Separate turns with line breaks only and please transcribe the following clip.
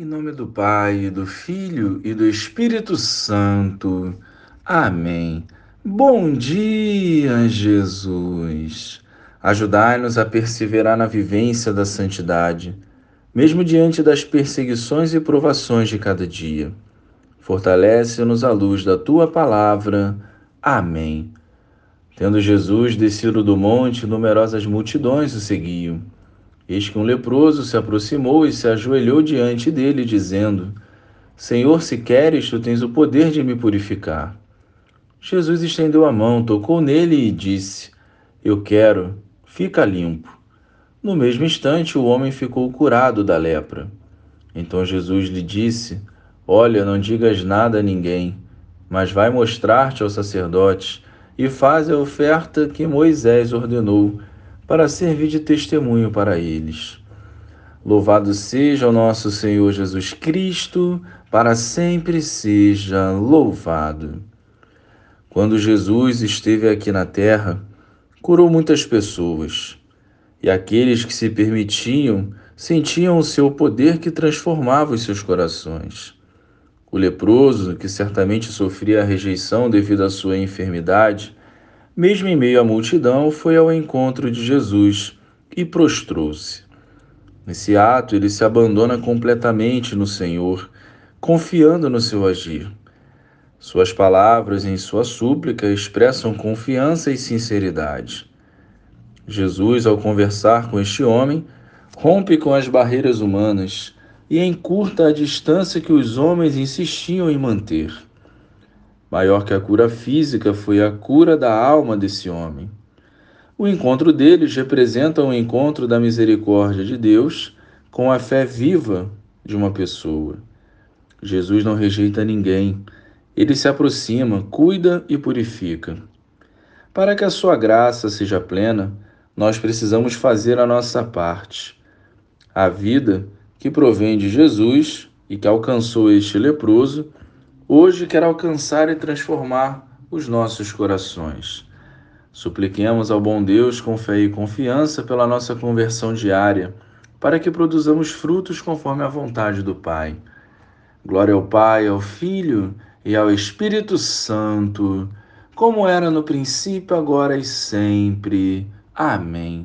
Em nome do Pai, do Filho e do Espírito Santo. Amém. Bom dia, Jesus. Ajudai-nos a perseverar na vivência da santidade, mesmo diante das perseguições e provações de cada dia. Fortalece-nos à luz da tua palavra. Amém. Tendo Jesus descido do monte, numerosas multidões o seguiam. Eis que um leproso se aproximou e se ajoelhou diante dele, dizendo: Senhor, se queres, tu tens o poder de me purificar. Jesus estendeu a mão, tocou nele e disse: Eu quero, fica limpo. No mesmo instante, o homem ficou curado da lepra. Então Jesus lhe disse: Olha, não digas nada a ninguém, mas vai mostrar-te ao sacerdote e faz a oferta que Moisés ordenou para servir de testemunho para eles. Louvado seja o nosso Senhor Jesus Cristo, para sempre seja louvado. Quando Jesus esteve aqui na terra, curou muitas pessoas, e aqueles que se permitiam sentiam o seu poder que transformava os seus corações. O leproso, que certamente sofria a rejeição devido à sua enfermidade, mesmo em meio à multidão, foi ao encontro de Jesus e prostrou-se. Nesse ato, ele se abandona completamente no Senhor, confiando no seu agir. Suas palavras em sua súplica expressam confiança e sinceridade. Jesus, ao conversar com este homem, rompe com as barreiras humanas e encurta a distância que os homens insistiam em manter. Maior que a cura física foi a cura da alma desse homem. O encontro deles representa o encontro da misericórdia de Deus com a fé viva de uma pessoa. Jesus não rejeita ninguém, ele se aproxima, cuida e purifica. Para que a sua graça seja plena, nós precisamos fazer a nossa parte. A vida que provém de Jesus e que alcançou este leproso hoje quer alcançar e transformar os nossos corações. Supliquemos ao bom Deus com fé e confiança pela nossa conversão diária, para que produzamos frutos conforme a vontade do Pai. Glória ao Pai, ao Filho e ao Espírito Santo, como era no princípio, agora e sempre. Amém.